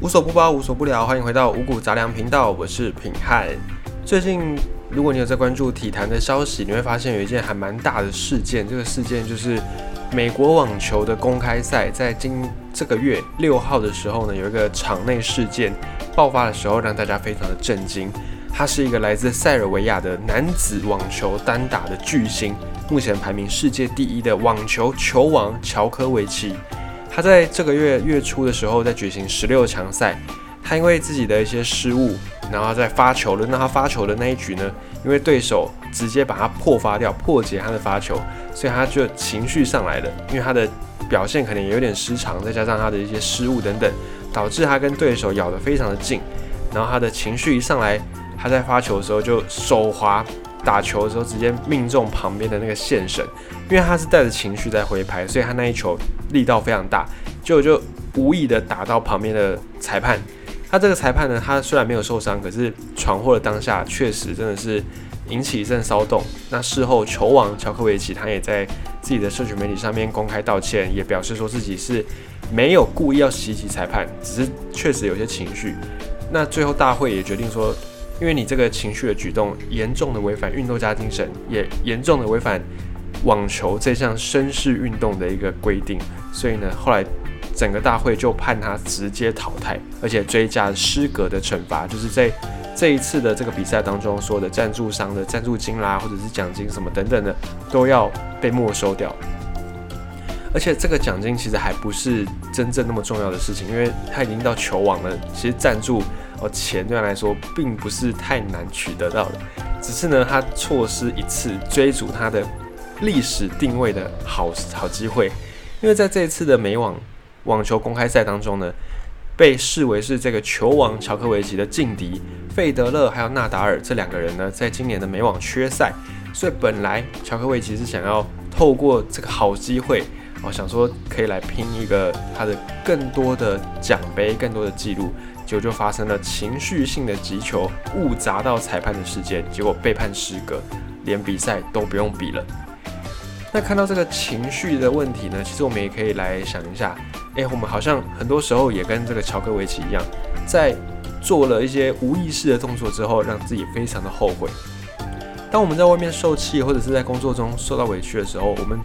无所不包，无所不聊，欢迎回到五谷杂粮频道，我是品汉。最近，如果你有在关注体坛的消息，你会发现有一件还蛮大的事件。这个事件就是美国网球的公开赛，在今这个月六号的时候呢，有一个场内事件爆发的时候，让大家非常的震惊。他是一个来自塞尔维亚的男子网球单打的巨星，目前排名世界第一的网球球王乔科维奇。他在这个月月初的时候，在举行十六强赛，他因为自己的一些失误，然后在发球轮到他发球的那一局呢，因为对手直接把他破发掉，破解他的发球，所以他就情绪上来了，因为他的表现可能也有点失常，再加上他的一些失误等等，导致他跟对手咬得非常的近，然后他的情绪一上来，他在发球的时候就手滑。打球的时候直接命中旁边的那个线绳，因为他是带着情绪在挥拍，所以他那一球力道非常大，就就无意的打到旁边的裁判。他这个裁判呢，他虽然没有受伤，可是闯祸的当下确实真的是引起一阵骚动。那事后球王乔科维奇他也在自己的社群媒体上面公开道歉，也表示说自己是没有故意要袭击裁判，只是确实有些情绪。那最后大会也决定说。因为你这个情绪的举动严重的违反运动家精神，也严重的违反网球这项绅士运动的一个规定，所以呢，后来整个大会就判他直接淘汰，而且追加失格的惩罚，就是在这一次的这个比赛当中，所有的赞助商的赞助金啦，或者是奖金什么等等的，都要被没收掉。而且这个奖金其实还不是真正那么重要的事情，因为他已经到球网了，其实赞助。哦，钱对他来说并不是太难取得到的，只是呢，他错失一次追逐他的历史定位的好好机会。因为在这一次的美网网球公开赛当中呢，被视为是这个球王乔科维奇的劲敌费德勒还有纳达尔这两个人呢，在今年的美网缺赛，所以本来乔科维奇是想要透过这个好机会，哦，想说可以来拼一个他的更多的奖杯、更多的记录。就就发生了情绪性的击球误砸到裁判的事件，结果被判失格，连比赛都不用比了。那看到这个情绪的问题呢，其实我们也可以来想一下，诶，我们好像很多时候也跟这个乔科维奇一样，在做了一些无意识的动作之后，让自己非常的后悔。当我们在外面受气，或者是在工作中受到委屈的时候，我们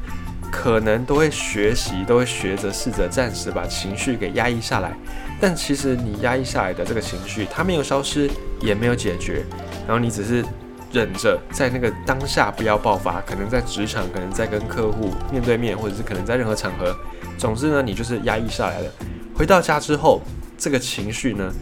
可能都会学习，都会学着试着暂时把情绪给压抑下来。但其实你压抑下来的这个情绪，它没有消失，也没有解决，然后你只是忍着，在那个当下不要爆发，可能在职场，可能在跟客户面对面，或者是可能在任何场合，总之呢，你就是压抑下来了。回到家之后，这个情绪呢，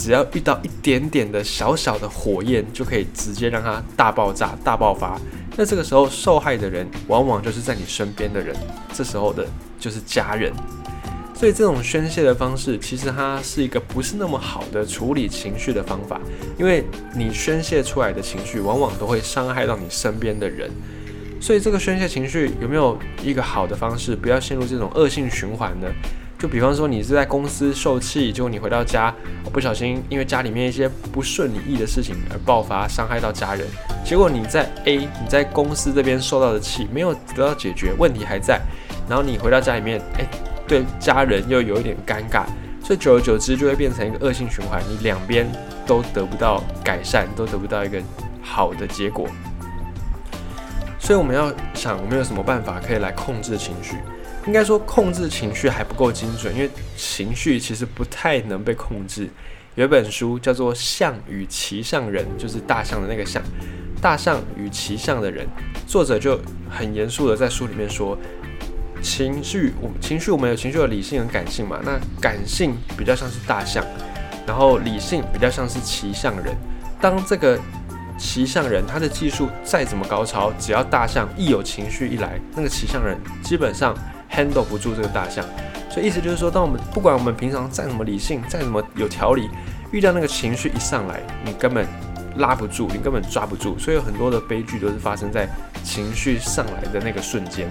只要遇到一点点的小小的火焰，就可以直接让它大爆炸、大爆发。那这个时候受害的人，往往就是在你身边的人，这时候的就是家人。所以这种宣泄的方式，其实它是一个不是那么好的处理情绪的方法，因为你宣泄出来的情绪，往往都会伤害到你身边的人。所以这个宣泄情绪有没有一个好的方式，不要陷入这种恶性循环呢？就比方说你是在公司受气，结果你回到家，不小心因为家里面一些不顺你意的事情而爆发，伤害到家人。结果你在 A，你在公司这边受到的气没有得到解决，问题还在，然后你回到家里面，诶。对家人又有一点尴尬，所以久而久之就会变成一个恶性循环，你两边都得不到改善，都得不到一个好的结果。所以我们要想，我们有什么办法可以来控制情绪？应该说，控制情绪还不够精准，因为情绪其实不太能被控制。有一本书叫做《象与骑象人》，就是大象的那个象，大象与骑象的人，作者就很严肃的在书里面说。情绪，我情绪，我们有情绪的理性和感性嘛？那感性比较像是大象，然后理性比较像是骑象人。当这个骑象人他的技术再怎么高超，只要大象一有情绪一来，那个骑象人基本上 handle 不住这个大象。所以意思就是说，当我们不管我们平常再怎么理性，再怎么有条理，遇到那个情绪一上来，你根本拉不住，你根本抓不住。所以有很多的悲剧都是发生在情绪上来的那个瞬间。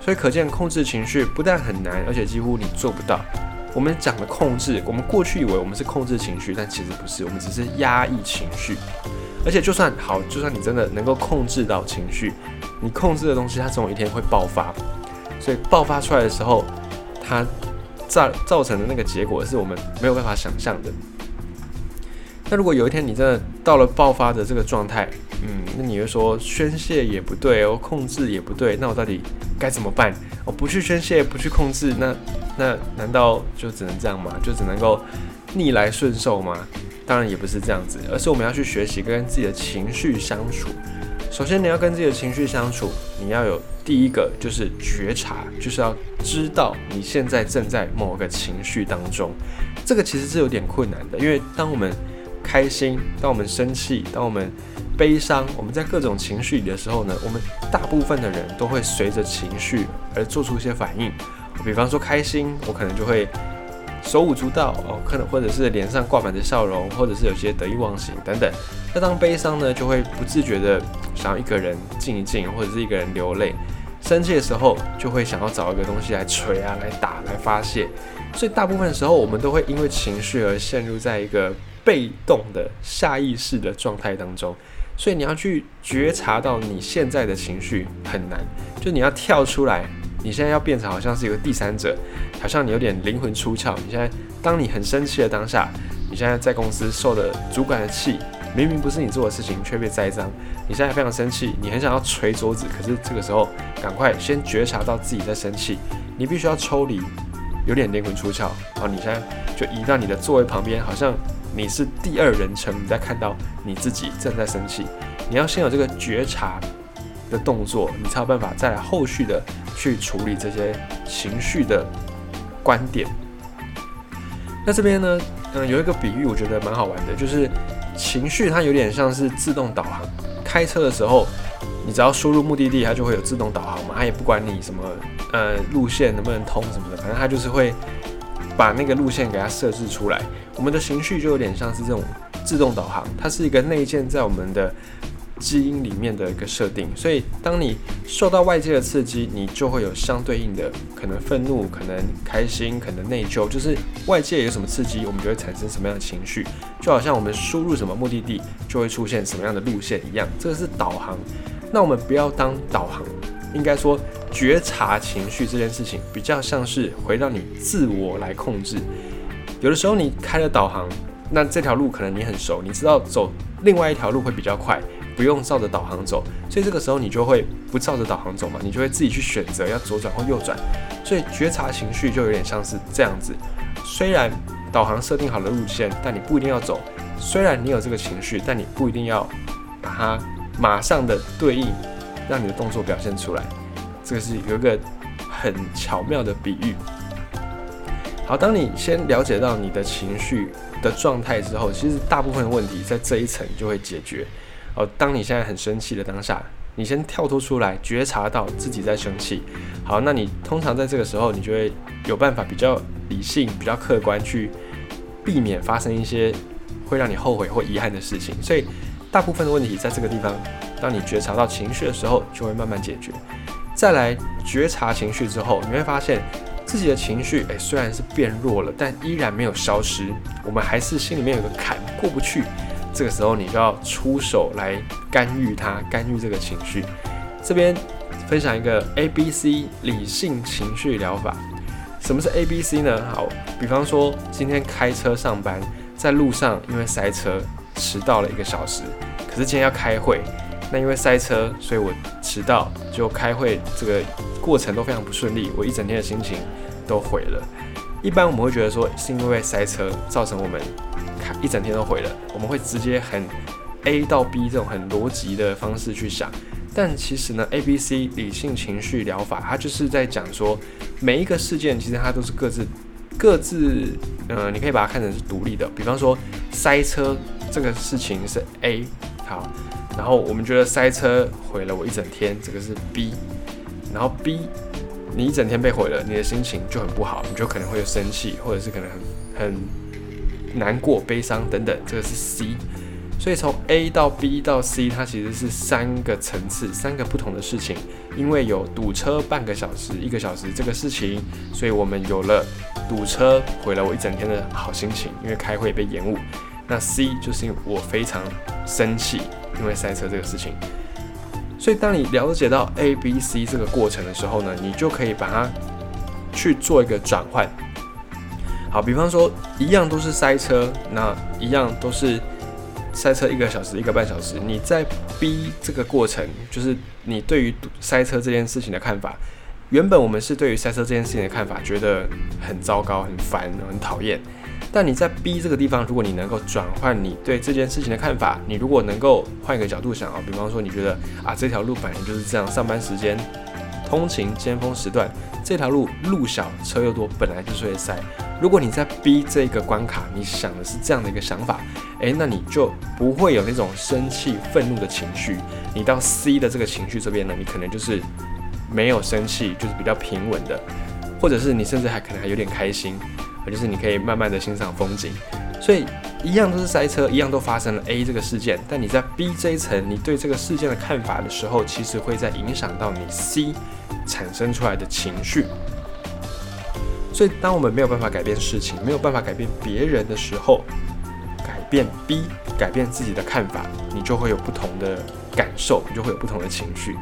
所以可见，控制情绪不但很难，而且几乎你做不到。我们讲的控制，我们过去以为我们是控制情绪，但其实不是，我们只是压抑情绪。而且就算好，就算你真的能够控制到情绪，你控制的东西，它总有一天会爆发。所以爆发出来的时候，它造造成的那个结果是我们没有办法想象的。那如果有一天你真的到了爆发的这个状态，嗯，那你会说宣泄也不对哦，控制也不对，那我到底该怎么办？我不去宣泄，不去控制，那那难道就只能这样吗？就只能够逆来顺受吗？当然也不是这样子，而是我们要去学习跟自己的情绪相处。首先，你要跟自己的情绪相处，你要有第一个就是觉察，就是要知道你现在正在某个情绪当中。这个其实是有点困难的，因为当我们开心，当我们生气，当我们悲伤，我们在各种情绪里的时候呢，我们大部分的人都会随着情绪而做出一些反应。比方说开心，我可能就会手舞足蹈哦，可能或者是脸上挂满着笑容，或者是有些得意忘形等等。那当悲伤呢，就会不自觉的想要一个人静一静，或者是一个人流泪。生气的时候，就会想要找一个东西来捶啊，来打，来发泄。所以大部分时候，我们都会因为情绪而陷入在一个。被动的下意识的状态当中，所以你要去觉察到你现在的情绪很难，就你要跳出来，你现在要变成好像是一个第三者，好像你有点灵魂出窍。你现在当你很生气的当下，你现在在公司受的主管的气，明明不是你做的事情却被栽赃，你现在非常生气，你很想要捶桌子，可是这个时候赶快先觉察到自己在生气，你必须要抽离，有点灵魂出窍，好，你现在就移到你的座位旁边，好像。你是第二人称，你在看到你自己正在生气，你要先有这个觉察的动作，你才有办法再来后续的去处理这些情绪的观点。那这边呢，嗯，有一个比喻，我觉得蛮好玩的，就是情绪它有点像是自动导航。开车的时候，你只要输入目的地，它就会有自动导航嘛，它也不管你什么呃路线能不能通什么的，反正它就是会。把那个路线给它设置出来，我们的情绪就有点像是这种自动导航，它是一个内建在我们的基因里面的一个设定。所以，当你受到外界的刺激，你就会有相对应的可能愤怒、可能开心、可能内疚，就是外界有什么刺激，我们就会产生什么样的情绪。就好像我们输入什么目的地，就会出现什么样的路线一样，这个是导航。那我们不要当导航。应该说，觉察情绪这件事情比较像是回到你自我来控制。有的时候你开了导航，那这条路可能你很熟，你知道走另外一条路会比较快，不用照着导航走，所以这个时候你就会不照着导航走嘛，你就会自己去选择要左转或右转。所以觉察情绪就有点像是这样子。虽然导航设定好了路线，但你不一定要走；虽然你有这个情绪，但你不一定要把它马上的对应。让你的动作表现出来，这个是有一个很巧妙的比喻。好，当你先了解到你的情绪的状态之后，其实大部分的问题在这一层就会解决。哦，当你现在很生气的当下，你先跳脱出来，觉察到自己在生气。好，那你通常在这个时候，你就会有办法比较理性、比较客观去避免发生一些会让你后悔或遗憾的事情。所以，大部分的问题在这个地方。当你觉察到情绪的时候，就会慢慢解决。再来觉察情绪之后，你会发现自己的情绪，诶，虽然是变弱了，但依然没有消失。我们还是心里面有个坎过不去。这个时候，你就要出手来干预它，干预这个情绪。这边分享一个 A B C 理性情绪疗法。什么是 A B C 呢？好，比方说今天开车上班，在路上因为塞车迟到了一个小时，可是今天要开会。那因为塞车，所以我迟到，就开会这个过程都非常不顺利，我一整天的心情都毁了。一般我们会觉得说，是因为塞车造成我们开一整天都毁了，我们会直接很 A 到 B 这种很逻辑的方式去想。但其实呢，A B C 理性情绪疗法，它就是在讲说，每一个事件其实它都是各自各自，呃，你可以把它看成是独立的。比方说塞车这个事情是 A，好。然后我们觉得塞车毁了我一整天，这个是 B。然后 B，你一整天被毁了，你的心情就很不好，你就可能会生气，或者是可能很很难过、悲伤等等，这个是 C。所以从 A 到 B 到 C，它其实是三个层次，三个不同的事情。因为有堵车半个小时、一个小时这个事情，所以我们有了堵车毁了我一整天的好心情，因为开会被延误。那 C 就是因为我非常生气。因为赛车这个事情，所以当你了解到 A、B、C 这个过程的时候呢，你就可以把它去做一个转换。好，比方说一样都是塞车，那一样都是塞车一个小时、一个半小时，你在 B 这个过程，就是你对于塞车这件事情的看法。原本我们是对于塞车这件事情的看法，觉得很糟糕、很烦、很讨厌。但你在 B 这个地方，如果你能够转换你对这件事情的看法，你如果能够换一个角度想啊，比方说你觉得啊这条路本来就是这样，上班时间、通勤尖峰时段，这条路路小车又多，本来就是会塞。如果你在 B 这个关卡，你想的是这样的一个想法，诶，那你就不会有那种生气、愤怒的情绪。你到 C 的这个情绪这边呢，你可能就是。没有生气，就是比较平稳的，或者是你甚至还可能还有点开心，就是你可以慢慢的欣赏风景。所以一样都是塞车，一样都发生了 A 这个事件，但你在 B 这一层，你对这个事件的看法的时候，其实会在影响到你 C 产生出来的情绪。所以当我们没有办法改变事情，没有办法改变别人的时候，改变 B，改变自己的看法，你就会有不同的感受，你就会有不同的情绪，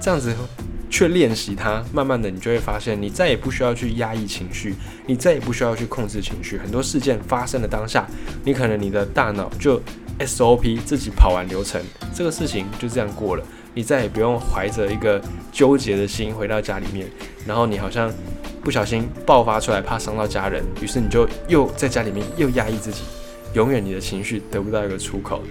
这样子。去练习它，慢慢的，你就会发现，你再也不需要去压抑情绪，你再也不需要去控制情绪。很多事件发生的当下，你可能你的大脑就 SOP 自己跑完流程，这个事情就这样过了，你再也不用怀着一个纠结的心回到家里面，然后你好像不小心爆发出来，怕伤到家人，于是你就又在家里面又压抑自己，永远你的情绪得不到一个出口。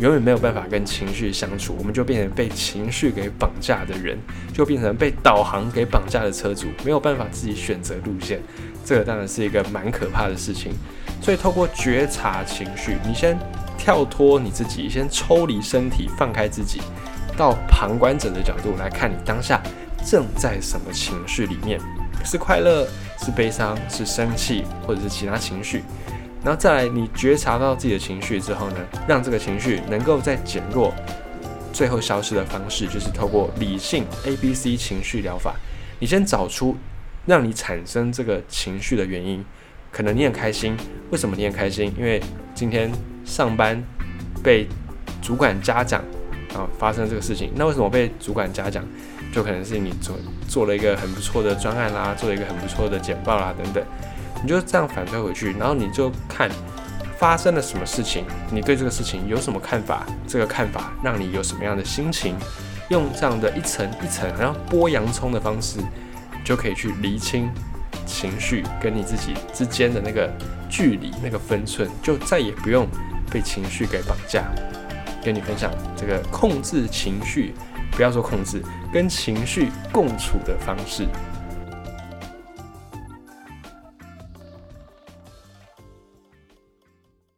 永远没有办法跟情绪相处，我们就变成被情绪给绑架的人，就变成被导航给绑架的车主，没有办法自己选择路线。这个当然是一个蛮可怕的事情。所以透过觉察情绪，你先跳脱你自己，先抽离身体，放开自己，到旁观者的角度来看你当下正在什么情绪里面，是快乐，是悲伤，是生气，或者是其他情绪。然后再来，你觉察到自己的情绪之后呢，让这个情绪能够在减弱、最后消失的方式，就是透过理性 A B C 情绪疗法。你先找出让你产生这个情绪的原因。可能你很开心，为什么你很开心？因为今天上班被主管嘉奖啊，发生这个事情。那为什么被主管嘉奖？就可能是你做做了一个很不错的专案啦，做了一个很不错的简报啦，等等。你就这样反推回去，然后你就看发生了什么事情，你对这个事情有什么看法？这个看法让你有什么样的心情？用这样的一层一层，好像剥洋葱的方式，就可以去厘清情绪跟你自己之间的那个距离、那个分寸，就再也不用被情绪给绑架。跟你分享这个控制情绪，不要说控制，跟情绪共处的方式。